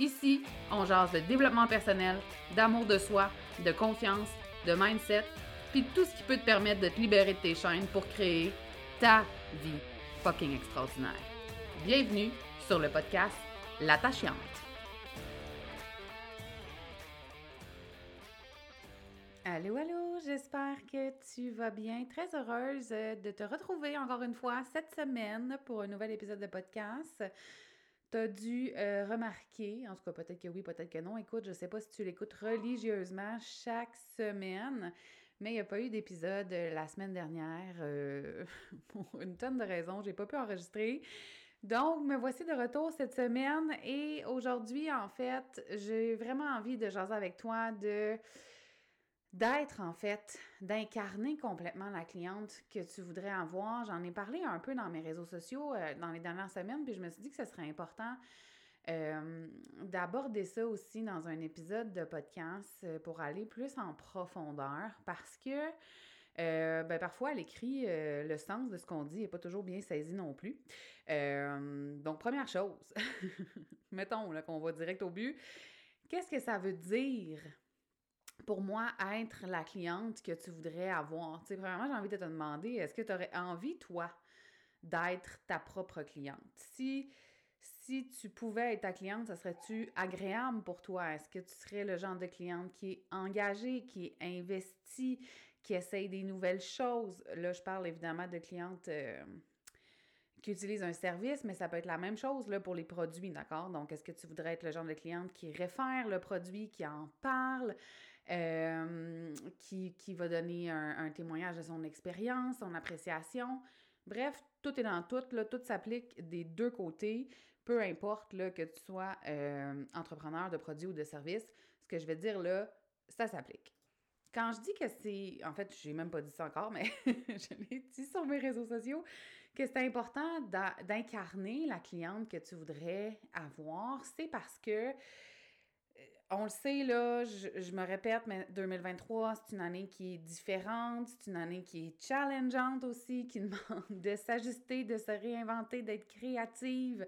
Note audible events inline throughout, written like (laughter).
Ici, on jase de développement personnel, d'amour de soi, de confiance, de mindset, puis tout ce qui peut te permettre de te libérer de tes chaînes pour créer ta vie fucking extraordinaire. Bienvenue sur le podcast L'attachante. Allô, allô, j'espère que tu vas bien. Très heureuse de te retrouver encore une fois cette semaine pour un nouvel épisode de podcast tu as dû euh, remarquer, en tout cas peut-être que oui, peut-être que non, écoute, je sais pas si tu l'écoutes religieusement chaque semaine, mais il n'y a pas eu d'épisode euh, la semaine dernière euh, (laughs) pour une tonne de raisons, j'ai pas pu enregistrer. Donc, me voici de retour cette semaine et aujourd'hui, en fait, j'ai vraiment envie de jaser avec toi de d'être en fait, d'incarner complètement la cliente que tu voudrais avoir. J'en ai parlé un peu dans mes réseaux sociaux euh, dans les dernières semaines, puis je me suis dit que ce serait important euh, d'aborder ça aussi dans un épisode de podcast euh, pour aller plus en profondeur parce que ben, parfois, à l'écrit, le sens de ce qu'on dit n'est pas toujours bien saisi non plus. donc, première chose, (laughs) mettons qu'on va direct au but. Qu'est-ce que ça veut dire pour moi, être la cliente que tu voudrais avoir? Tu sais, premièrement, j'ai envie de te demander, est-ce que tu aurais envie, toi, d'être ta propre cliente? Si, si tu pouvais être ta cliente, ça serait-tu agréable pour toi? Est-ce que tu serais le genre de cliente qui est engagée, qui est investie, qui essaye des nouvelles choses? Là, je parle évidemment de clientes... Euh, qui utilisent un service, mais ça peut être la même chose là, pour les produits, d'accord? Donc, est-ce que tu voudrais être le genre de cliente qui réfère le produit, qui en parle, euh, qui, qui, va donner un, témoignage de son expérience, son appréciation. Bref, tout est dans tout, là, tout s'applique des deux côtés, peu importe là, que tu sois euh, entrepreneur de produits ou de services. Ce que je vais dire là, ça s'applique. Quand je dis que c'est, en fait, j'ai même pas dit ça encore, mais (laughs) je l'ai dit sur mes réseaux sociaux, que c'est important d'incarner la cliente que tu voudrais avoir, c'est parce que on le sait, là, je, me répète, mais 2023, c'est une année qui est différente, c'est une année qui est challengeante aussi, qui (laughs) demande de s'ajuster, de se réinventer, d'être créative,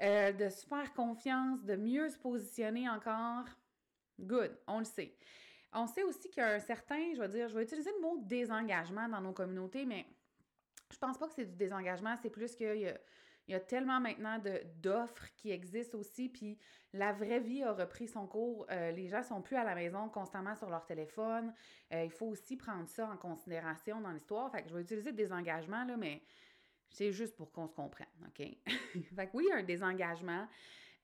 euh, de se faire confiance, de mieux se positionner encore. Good, on le sait. On sait aussi qu'il y a un certain, je vais dire, je vais utiliser le mot désengagement dans nos communautés, mais je pense pas que c'est du désengagement, c'est plus qu'il y il y a tellement maintenant d'offres qui existent aussi, puis la vraie vie a repris son cours. Euh, les gens sont plus à la maison constamment sur leur téléphone. Euh, il faut aussi prendre ça en considération dans l'histoire. Fait que je vais utiliser des engagements, là, mais c'est juste pour qu'on se comprenne, OK? (laughs) fait que oui, un désengagement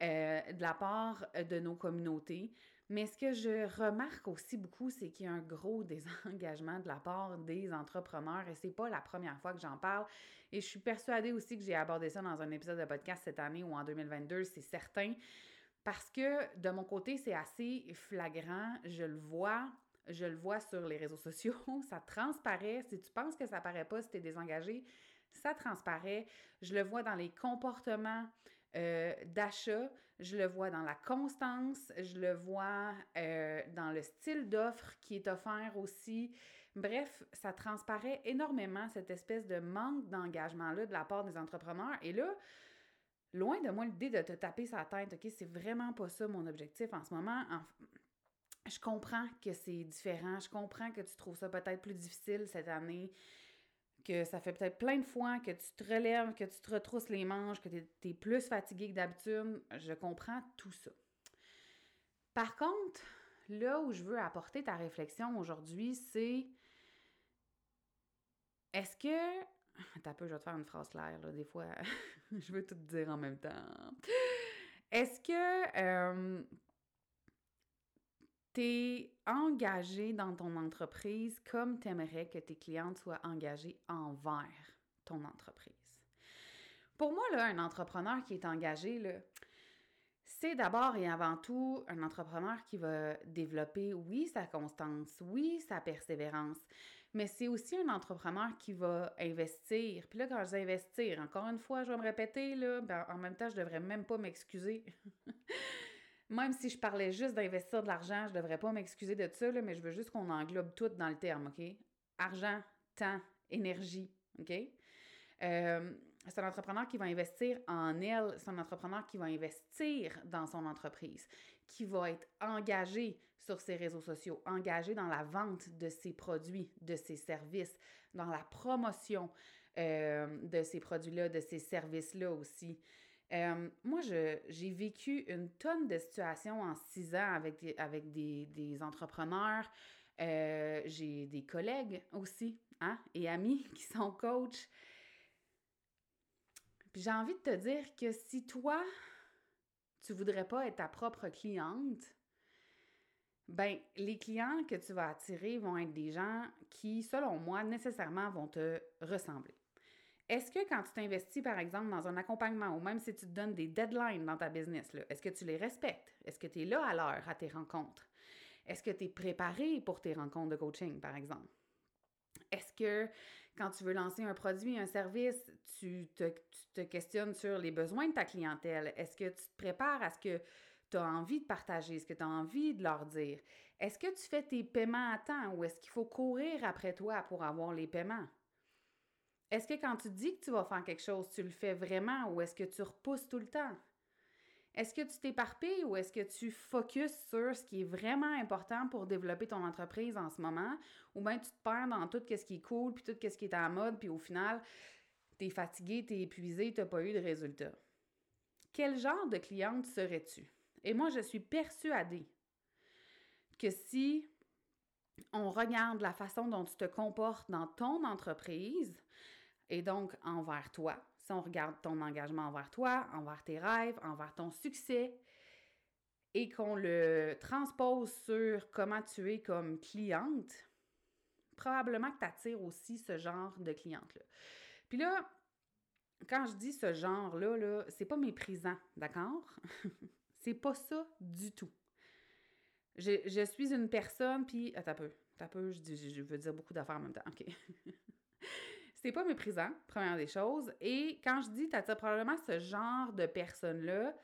euh, de la part de nos communautés. Mais ce que je remarque aussi beaucoup, c'est qu'il y a un gros (laughs) désengagement de la part des entrepreneurs et c'est pas la première fois que j'en parle. Et je suis persuadée aussi que j'ai abordé ça dans un épisode de podcast cette année ou en 2022, c'est certain. Parce que de mon côté, c'est assez flagrant, je le vois, je le vois sur les réseaux sociaux, (laughs) ça transparaît. Si tu penses que ça paraît pas si tu es désengagé, ça transparaît. Je le vois dans les comportements euh, d'achat, je le vois dans la constance, je le vois euh, dans le style d'offre qui est offert aussi. Bref, ça transparaît énormément cette espèce de manque d'engagement-là de la part des entrepreneurs. Et là, loin de moi l'idée de te taper sa tête, OK, c'est vraiment pas ça mon objectif en ce moment. je comprends que c'est différent, je comprends que tu trouves ça peut-être plus difficile cette année que ça fait peut-être plein de fois que tu te relèves, que tu te retrousses les manches, que tu es, plus fatigué que d'habitude. Je comprends tout ça. Par contre, là où je veux apporter ta réflexion aujourd'hui, c'est est-ce que. Attends peu, je vais te faire une phrase claire, là. Des fois, (laughs) je veux tout te dire en même temps. Est-ce que euh, tu es engagé dans ton entreprise comme tu aimerais que tes clientes soient engagées envers ton entreprise? Pour moi, là, un entrepreneur qui est engagé, là, c'est d'abord et avant tout un entrepreneur qui va développer, oui, sa constance, oui, sa persévérance, mais c'est aussi un entrepreneur qui va investir. Puis là, quand je dis investir, encore une fois, je vais me répéter, là, ben, en même temps, je devrais même pas m'excuser. (laughs) même si je parlais juste d'investir de l'argent, je devrais pas m'excuser de ça, là, mais je veux juste qu'on englobe tout dans le terme, OK? Argent, temps, énergie, OK? Euh, c'est un entrepreneur qui va investir en elle, c'est un entrepreneur qui va investir dans son entreprise, qui va être engagé sur ses réseaux sociaux, engagé dans la vente de ses produits, de ses services, dans la promotion euh, de ces produits-là, de ces services-là aussi. Euh, moi, j'ai vécu une tonne de situations en six ans avec des, entrepreneurs. Euh, j'ai des collègues aussi hein, et amis (laughs) qui sont coachs. Puis j'ai envie de te dire que si toi, tu voudrais pas être ta propre cliente, ben les clients que tu vas attirer vont être des gens qui, selon moi, nécessairement vont te ressembler. Est-ce que quand tu t'investis, par exemple, dans un accompagnement ou même si tu te donnes des deadlines dans ta business, est-ce que tu les respectes? Est-ce que tu es là à l'heure à tes rencontres? Est-ce que tu es préparé pour tes rencontres de coaching, par exemple? Est-ce que quand tu veux lancer un produit, un service, tu te, questionnes sur les besoins de ta clientèle? Est-ce que tu te prépares à ce que tu as envie de partager, ce que tu as envie de leur dire? Est-ce que tu fais tes paiements à temps ou est-ce qu'il faut courir après toi pour avoir les paiements? Est-ce que quand tu dis que tu vas faire quelque chose, tu le fais vraiment ou est-ce que tu repousses tout le temps? Est-ce que tu t'éparpilles ou est-ce que tu focuses sur ce qui est vraiment important pour développer ton entreprise en ce moment? Ou bien tu te perds dans tout ce qui est cool, puis tout ce qui est à la mode, puis au final, tu es fatigué, tu es épuisé, tu n'as pas eu de résultat. Quel genre de cliente serais-tu? Et moi, je suis persuadée que si on regarde la façon dont tu te comportes dans ton entreprise et donc envers toi, si on regarde ton engagement envers toi, envers tes rêves, envers ton succès, et qu'on le transpose sur comment tu es comme cliente, probablement que tu attires aussi ce genre de cliente-là. Puis là, quand je dis ce genre-là, -là, c'est pas méprisant, d'accord? (laughs) c'est pas ça du tout. Je, suis une personne, puis. Attends un peu. Attends peu, je, je veux dire beaucoup d'affaires en même temps. OK. (laughs) c'est pas méprisant, première des choses. Et quand je dis, t'attires probablement ce genre de personne-là,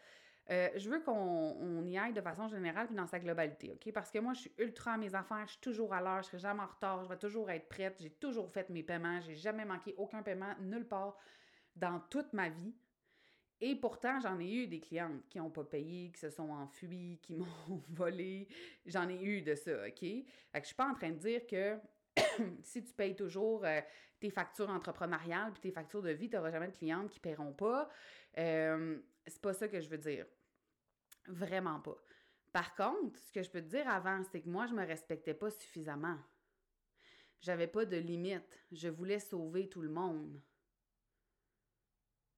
euh, je veux qu'on y aille de façon générale puis dans sa globalité, OK? Parce que moi, je suis ultra à mes affaires, je suis toujours à l'heure, je serai jamais en retard, je vais toujours être prête, j'ai toujours fait mes paiements, j'ai jamais manqué aucun paiement nulle part dans toute ma vie. Et pourtant, j'en ai eu des clientes qui n'ont pas payé, qui se sont enfuies, qui m'ont (laughs) volé. J'en ai eu de ça, OK? Fait que je suis pas en train de dire que (coughs) si tu payes toujours euh, tes factures entrepreneuriales puis tes factures de vie, tu n'auras jamais de clientes qui ne paieront pas. Euh, c'est pas ça que je veux dire. Vraiment pas. Par contre, ce que je peux te dire avant, c'est que moi, je me respectais pas suffisamment. J'avais pas de limite. Je voulais sauver tout le monde.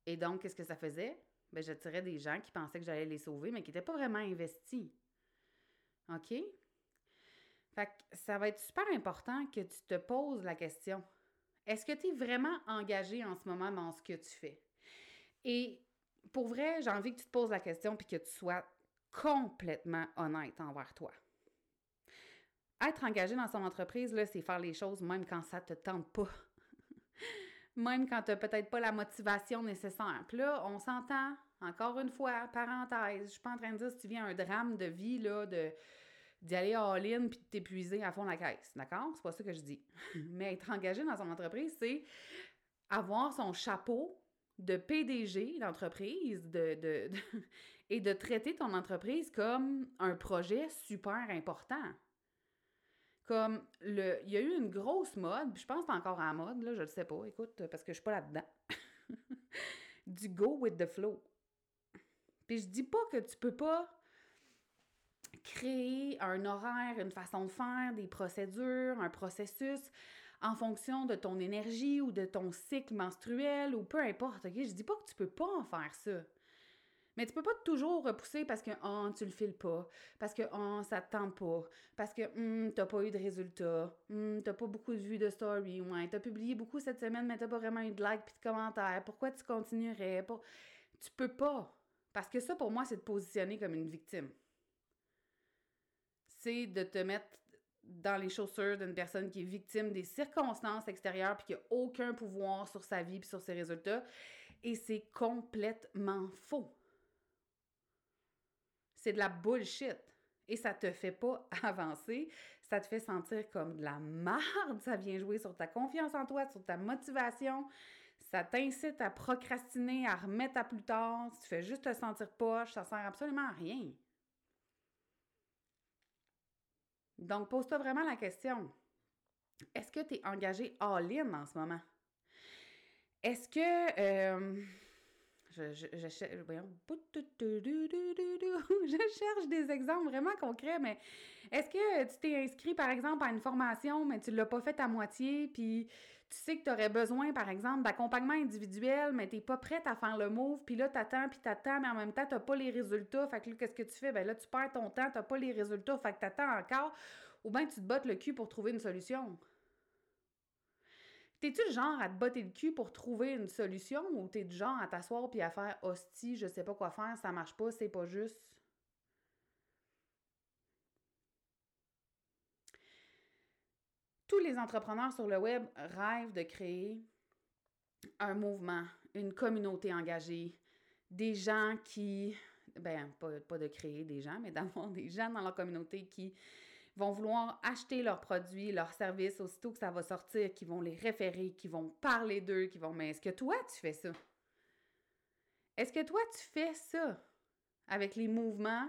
Et donc, qu'est-ce que ça faisait? Ben, j'attirais des gens qui pensaient que j'allais les sauver, mais qui n'étaient pas vraiment investis. OK? Fait que ça va être super important que tu te poses la question. Est-ce que tu es vraiment engagé en ce moment dans ce que tu fais? Et pour vrai, j'ai envie que tu te poses la question puis que tu sois complètement honnête envers toi. Être engagé dans son entreprise, là, c'est faire les choses même quand ça te tente pas. (laughs) même quand tu n'as peut-être pas la motivation nécessaire. Puis là, on s'entend, encore une fois, parenthèse, je suis pas en train de dire si tu viens un drame de vie, là, de d'y aller all-in puis de t'épuiser à fond la caisse. D'accord? C'est pas ça que je dis. (laughs) Mais être engagé dans son entreprise, c'est avoir son chapeau de PDG d'entreprise de, (laughs) et de traiter ton entreprise comme un projet super important. Comme le, il y a eu une grosse mode, puis je pense que encore en mode, là, je ne sais pas, écoute, parce que je suis pas là-dedans. (laughs) du go with the flow. Puis je dis pas que tu peux pas créer un horaire, une façon de faire, des procédures, un processus en fonction de ton énergie ou de ton cycle menstruel ou peu importe. OK? Je dis pas que tu peux pas en faire ça. Mais tu peux pas toujours repousser parce que oh, tu le files pas, parce que oh, ça te tente pas, parce que hum, t'as pas eu de résultats, hum, t'as pas beaucoup de vues de story, ouais, t'as publié beaucoup cette semaine, mais t'as pas vraiment eu de likes puis de commentaires. Pourquoi tu continuerais? pas Tu peux pas. Parce que ça, pour moi, c'est de positionner comme une victime. C'est de te mettre dans les chaussures d'une personne qui est victime des circonstances extérieures puis qui n'a aucun pouvoir sur sa vie puis sur ses résultats. Et c'est complètement faux. C'est de la bullshit. Et ça te fait pas (laughs) avancer, ça te fait sentir comme de la merde, ça vient jouer sur ta confiance en toi, sur ta motivation, ça t'incite à procrastiner, à remettre à plus tard, tu fais juste te sentir poche, ça sert absolument à rien. Donc, pose-toi vraiment la question. Est-ce que tu es engagé all-in en ce moment? Est-ce que... Euh, je, je, je, (laughs) cherche des exemples vraiment concrets, mais est-ce que tu t'es inscrit, par exemple, à une formation, mais tu ne l'as pas faite à moitié, puis tu sais que tu aurais besoin, par exemple, d'accompagnement individuel, mais tu n'es pas prête à faire le move, puis là, tu attends, puis tu attends, mais en même temps, tu n'as pas les résultats. Fait que là, qu'est-ce que tu fais? Ben là, tu perds ton temps, tu n'as pas les résultats, fait que tu attends encore, ou bien tu te bottes le cul pour trouver une solution. T'es-tu le genre à te botter le cul pour trouver une solution ou t'es du genre à t'asseoir puis à faire hostie, je sais pas quoi faire, ça marche pas, c'est pas juste? Tous les entrepreneurs sur le web rêvent de créer un mouvement, une communauté engagée, des gens qui, ben, pas, de créer des gens, mais d'avoir des gens dans leur communauté qui vont vouloir acheter leurs produits, leurs services aussitôt que ça va sortir, qui vont les référer, qui vont parler d'eux, qui vont. Mais est-ce que toi, tu fais ça? Est-ce que toi, tu fais ça avec les mouvements,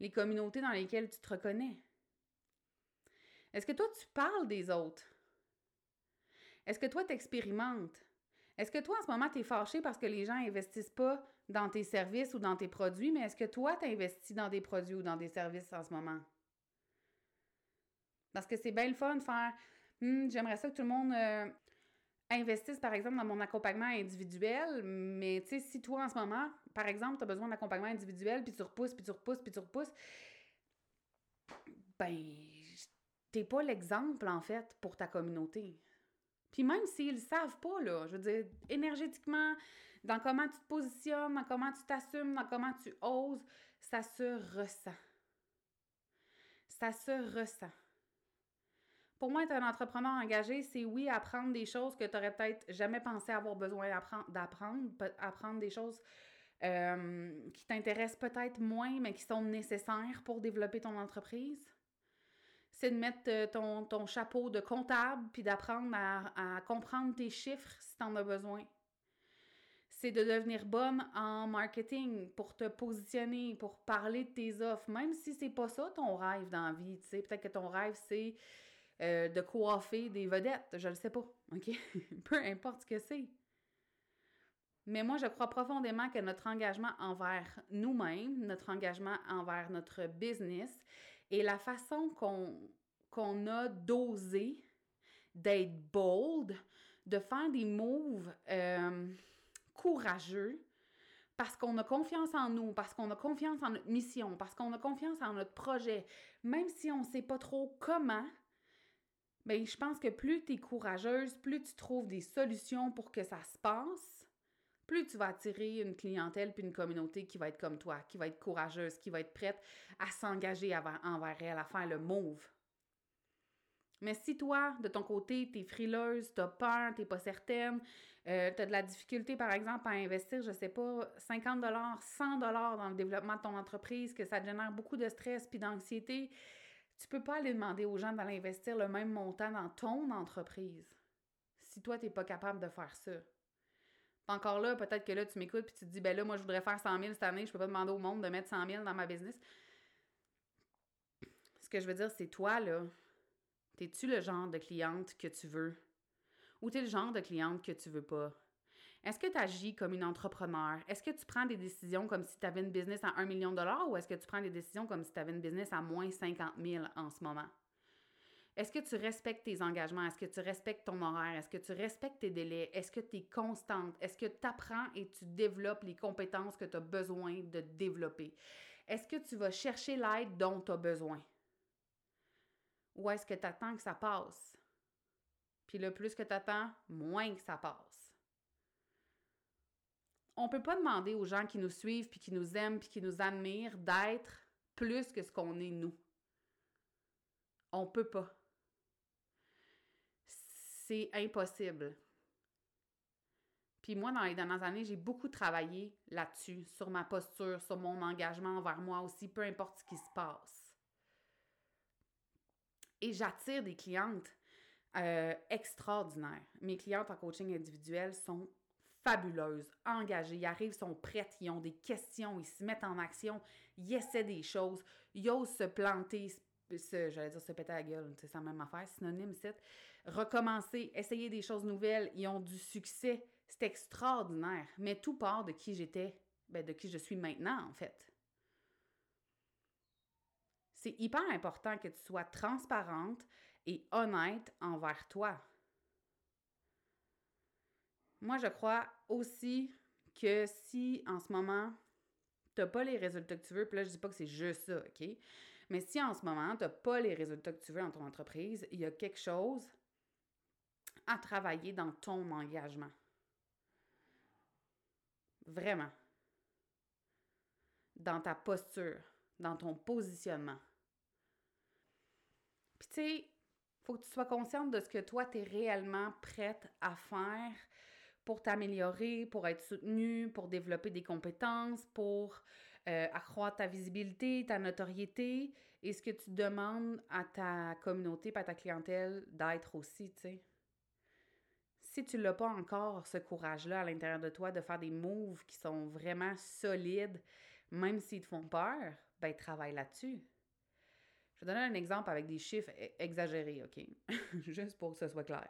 les communautés dans lesquelles tu te reconnais? Est-ce que toi, tu parles des autres? Est-ce que toi, tu expérimentes? Est-ce que toi, en ce moment, tu es fâché parce que les gens investissent pas dans tes services ou dans tes produits, mais est-ce que toi, tu investis dans des produits ou dans des services en ce moment? Parce que c'est bien le fun de faire hmm, j'aimerais ça que tout le monde euh, investisse, par exemple, dans mon accompagnement individuel. Mais tu sais, si toi, en ce moment, par exemple, tu as besoin d'accompagnement individuel, puis tu repousses, puis tu repousses, puis tu repousses, ben, t'es pas l'exemple, en fait, pour ta communauté. Puis même s'ils le savent pas, là, je veux dire, énergétiquement, dans comment tu te positionnes, dans comment tu t'assumes, dans comment tu oses, ça se ressent. Ça se ressent. Pour moi, être un entrepreneur engagé, c'est oui, apprendre des choses que tu n'aurais peut-être jamais pensé avoir besoin d'apprendre, apprendre des choses euh, qui t'intéressent peut-être moins, mais qui sont nécessaires pour développer ton entreprise. C'est de mettre euh, ton, ton, chapeau de comptable, puis d'apprendre à, comprendre tes chiffres si tu en as besoin. C'est de devenir bonne en marketing pour te positionner, pour parler de tes offres, même si c'est pas ça ton rêve dans la vie. Peut-être que ton rêve, c'est euh, de coiffer des vedettes, je ne le sais pas, OK? (laughs) Peu importe ce que c'est. Mais moi, je crois profondément que notre engagement envers nous-mêmes, notre engagement envers notre business et la façon qu'on a d'oser, d'être bold, de faire des moves euh, courageux, parce qu'on a confiance en nous, parce qu'on a confiance en notre mission, parce qu'on a confiance en notre projet, même si on ne sait pas trop comment, Bien, je pense que plus tu es courageuse, plus tu trouves des solutions pour que ça se passe, plus tu vas attirer une clientèle puis une communauté qui va être comme toi, qui va être courageuse, qui va être prête à s'engager envers elle, à faire le move. Mais si toi, de ton côté, tu es frileuse, tu as peur, tu pas certaine, euh, tu as de la difficulté, par exemple, à investir, je sais pas, 50 100 dans le développement de ton entreprise, que ça génère beaucoup de stress puis d'anxiété, tu peux pas aller demander aux gens d'aller investir le même montant dans ton entreprise si toi, tu n'es pas capable de faire ça. Encore là, peut-être que là, tu m'écoutes et tu te dis, ben là, moi, je voudrais faire 100 000 cette année, je peux pas demander au monde de mettre 100 000 dans ma business. Ce que je veux dire, c'est toi, là, es-tu le genre de cliente que tu veux? Ou tu es le genre de cliente que tu veux pas? Est-ce que tu agis comme une entrepreneur? Est-ce que tu prends des décisions comme si tu avais une business à 1 million de dollars ou est-ce que tu prends des décisions comme si tu avais une business à moins 50 000 en ce moment? Est-ce que tu respectes tes engagements? Est-ce que tu respectes ton horaire? Est-ce que tu respectes tes délais? Est-ce que tu es constante? Est-ce que tu apprends et tu développes les compétences que tu as besoin de développer? Est-ce que tu vas chercher l'aide dont tu as besoin? Ou est-ce que tu attends que ça passe? Puis le plus que tu attends, moins que ça passe. On ne peut pas demander aux gens qui nous suivent, puis qui nous aiment, puis qui nous admirent d'être plus que ce qu'on est nous. On ne peut pas. C'est impossible. Puis moi, dans les dernières années, j'ai beaucoup travaillé là-dessus, sur ma posture, sur mon engagement envers moi aussi, peu importe ce qui se passe. Et j'attire des clientes euh, extraordinaires. Mes clientes en coaching individuel sont fabuleuses, engagées, ils arrivent, sont prêtes, ils ont des questions, ils se mettent en action, ils essaient des choses, ils osent se planter, j'allais dire se péter la gueule, c'est la même affaire, synonyme, c'est recommencer, essayer des choses nouvelles, ils ont du succès, c'est extraordinaire, mais tout part de qui j'étais, ben de qui je suis maintenant en fait. C'est hyper important que tu sois transparente et honnête envers toi. Moi, je crois aussi que si en ce moment, tu n'as pas les résultats que tu veux, puis là, je dis pas que c'est juste ça, OK? Mais si en ce moment, tu n'as pas les résultats que tu veux dans ton entreprise, il y a quelque chose à travailler dans ton engagement. Vraiment. Dans ta posture, dans ton positionnement. Puis tu sais, faut que tu sois consciente de ce que toi, tu es réellement prête à faire pour t'améliorer, pour être soutenue, pour développer des compétences, pour euh, accroître ta visibilité, ta notoriété et ce que tu demandes à ta communauté, à ta clientèle d'être aussi, tu sais. Si tu n'as pas encore ce courage-là à l'intérieur de toi de faire des moves qui sont vraiment solides, même s'ils te font peur, ben travaille là-dessus. Je vais donner un exemple avec des chiffres e-, exagérés, OK? (laughs) Juste pour que ce soit clair.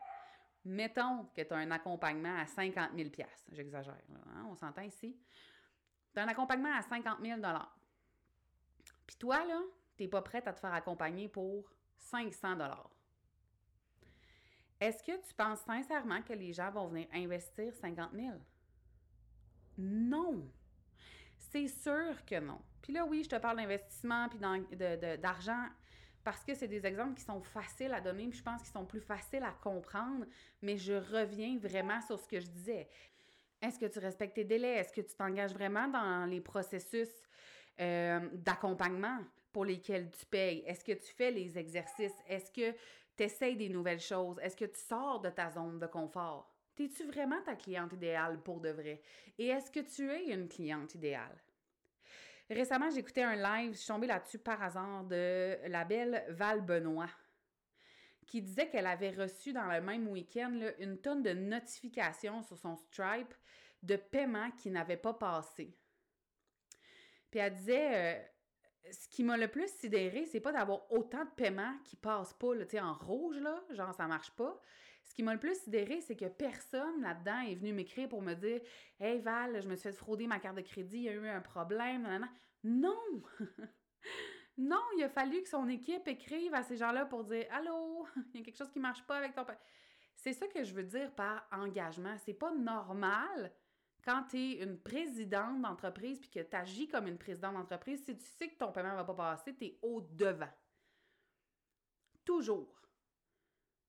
Mettons que tu as un accompagnement à 50 000 J'exagère, hein? on s'entend ici. Tu as un accompagnement à 50 000 Puis toi, là, tu n'es pas prête à te faire accompagner pour 500 Est-ce que tu penses sincèrement que les gens vont venir investir 50 000 Non! C'est sûr que non. Puis là, oui, je te parle d'investissement puis d'argent parce que c'est des exemples qui sont faciles à donner, puis je pense qu'ils sont plus faciles à comprendre, mais je reviens vraiment sur ce que je disais. Est-ce que tu respectes tes délais? Est-ce que tu t'engages vraiment dans les processus euh, d'accompagnement pour lesquels tu payes? Est-ce que tu fais les exercices? Est-ce que tu essayes des nouvelles choses? Est-ce que tu sors de ta zone de confort? Es-tu vraiment ta cliente idéale pour de vrai? Et est-ce que tu es une cliente idéale? Récemment, j'écoutais un live, je suis tombée là-dessus par hasard, de la belle Val Benoît, qui disait qu'elle avait reçu dans le même week-end une tonne de notifications sur son Stripe de paiements qui n'avaient pas passé. Puis elle disait, euh, ce qui m'a le plus sidéré, c'est pas d'avoir autant de paiements qui passent pas, tu sais, en rouge, là, genre ça marche pas. Ce qui m'a le plus sidéré, c'est que personne là-dedans est venu m'écrire pour me dire Hey Val, je me suis fait frauder ma carte de crédit, il y a eu un problème. Non! (laughs) non, il a fallu que son équipe écrive à ces gens-là pour dire Allô, il y a quelque chose qui marche pas avec ton. C'est ça que je veux dire par engagement. C'est pas normal quand tu es une présidente d'entreprise puis que tu agis comme une présidente d'entreprise, si tu sais que ton paiement ne va pas passer, tu es au devant. Toujours.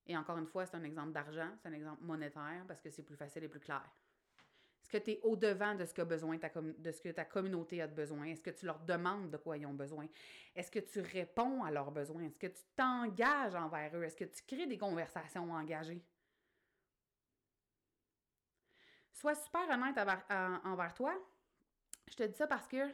Et encore une fois, c'est un exemple d'argent, c'est un exemple monétaire parce que c'est plus facile et plus clair. Est-ce que tu es au-devant de ce, que ta de ce que ta communauté a de besoin? Est-ce que tu leur demandes de quoi ils ont besoin? Est-ce que tu réponds à leurs besoins? Est-ce que tu t'engages envers eux? Est-ce que tu crées des conversations engagées? Sois super honnête envers, toi. Je te dis ça parce que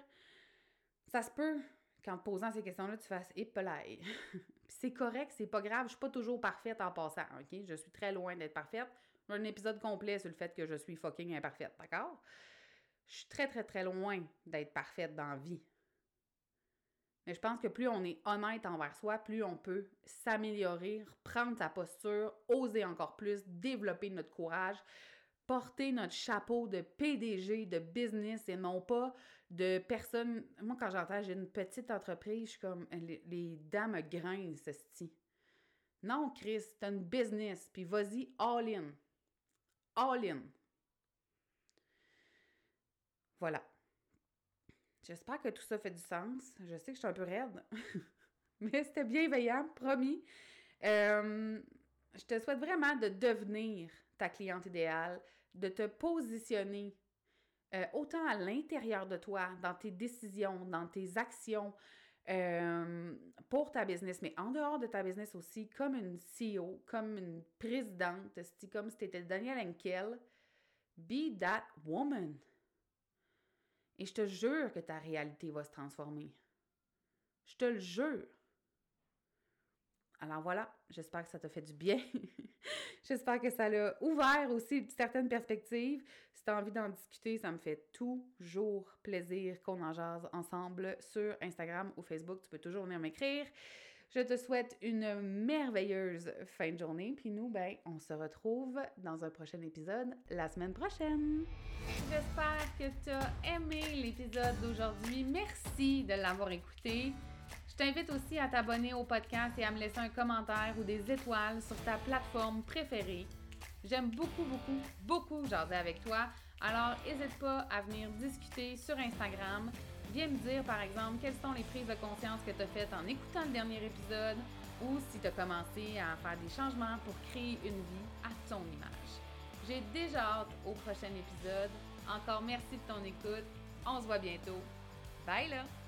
ça se peut qu'en te posant ces questions-là, tu fasses épelaille. (laughs) c'est correct, c'est pas grave, je suis pas toujours parfaite en passant, OK? Je suis très loin d'être parfaite. J'ai un épisode complet sur le fait que je suis fucking imparfaite, d'accord? Je suis très, très, très loin d'être parfaite dans la vie. Mais je pense que plus on est honnête envers soi, plus on peut s'améliorer, prendre sa posture, oser encore plus, développer notre courage, porter notre chapeau de PDG, de business et non pas de personne. Moi, quand j'entends j'ai une petite entreprise, je suis comme les, dents me grincent, ceci. Non, Chris, t'as une business, puis vas-y all in. All in. Voilà. J'espère que tout ça fait du sens. Je sais que je suis un peu raide, (laughs) mais c'était bienveillant, promis. Euh, je te souhaite vraiment de devenir ta cliente idéale, de te positionner euh, autant à l'intérieur de toi, dans tes décisions, dans tes actions, euh, pour ta business, mais en dehors de ta business aussi, comme une CEO, comme une présidente, comme si tu étais Daniel Henkel, be that woman. Et je te jure que ta réalité va se transformer. Je te le jure. Alors voilà, j'espère que ça t'a fait du bien. (laughs) j'espère que ça l'a ouvert aussi certaines perspectives. Si tu as envie d'en discuter, ça me fait toujours plaisir qu'on en jase ensemble sur Instagram ou Facebook. Tu peux toujours venir m'écrire. Je te souhaite une merveilleuse fin de journée. Puis nous, ben, on se retrouve dans un prochain épisode la semaine prochaine. J'espère que tu as aimé l'épisode d'aujourd'hui. Merci de l'avoir écouté. T'invite aussi à t'abonner au podcast et à me laisser un commentaire ou des étoiles sur ta plateforme préférée. J'aime beaucoup, beaucoup, beaucoup jaser avec toi. Alors, n'hésite pas à venir discuter sur Instagram. Viens me dire, par exemple, quelles sont les prises de conscience que tu as faites en écoutant le dernier épisode ou si tu as commencé à faire des changements pour créer une vie à ton image. J'ai déjà hâte au prochain épisode. Encore merci de ton écoute. On se voit bientôt. Bye là!